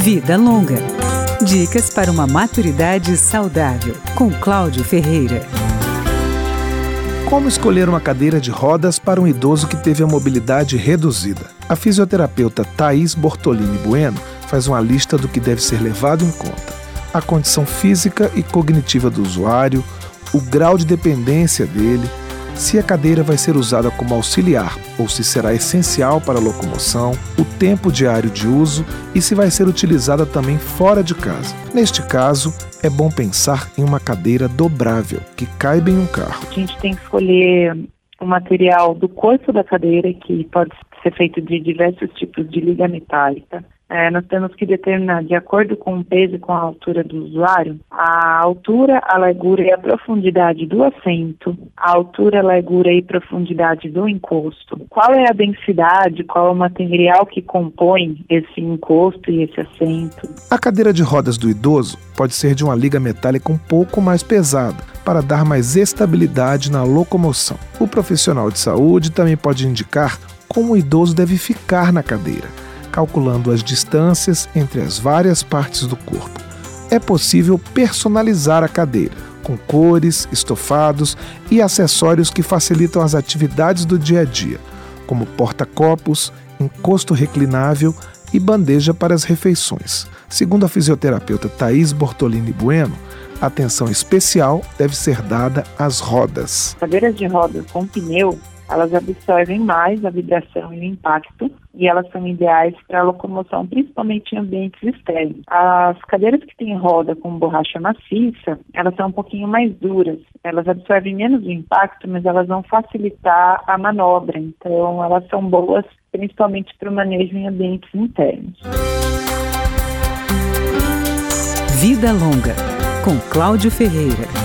Vida Longa. Dicas para uma maturidade saudável, com Cláudio Ferreira. Como escolher uma cadeira de rodas para um idoso que teve a mobilidade reduzida? A fisioterapeuta Thaís Bortolini Bueno faz uma lista do que deve ser levado em conta: a condição física e cognitiva do usuário, o grau de dependência dele, se a cadeira vai ser usada como auxiliar ou se será essencial para a locomoção, o tempo diário de uso e se vai ser utilizada também fora de casa. Neste caso, é bom pensar em uma cadeira dobrável que caiba em um carro. A gente tem que escolher o material do corpo da cadeira, que pode ser feito de diversos tipos de liga metálica, é, nós temos que determinar, de acordo com o peso e com a altura do usuário, a altura, a largura e a profundidade do assento, a altura, a largura e profundidade do encosto, qual é a densidade, qual é o material que compõe esse encosto e esse assento. A cadeira de rodas do idoso pode ser de uma liga metálica um pouco mais pesada, para dar mais estabilidade na locomoção. O profissional de saúde também pode indicar como o idoso deve ficar na cadeira calculando as distâncias entre as várias partes do corpo. É possível personalizar a cadeira, com cores, estofados e acessórios que facilitam as atividades do dia a dia, como porta-copos, encosto reclinável e bandeja para as refeições. Segundo a fisioterapeuta Thaís Bortolini Bueno, atenção especial deve ser dada às rodas. Cadeiras de rodas com pneu elas absorvem mais a vibração e o impacto e elas são ideais para locomoção, principalmente em ambientes externos. As cadeiras que têm roda com borracha maciça, elas são um pouquinho mais duras. Elas absorvem menos o impacto, mas elas vão facilitar a manobra. Então, elas são boas principalmente para o manejo em ambientes internos. Vida Longa, com Cláudio Ferreira.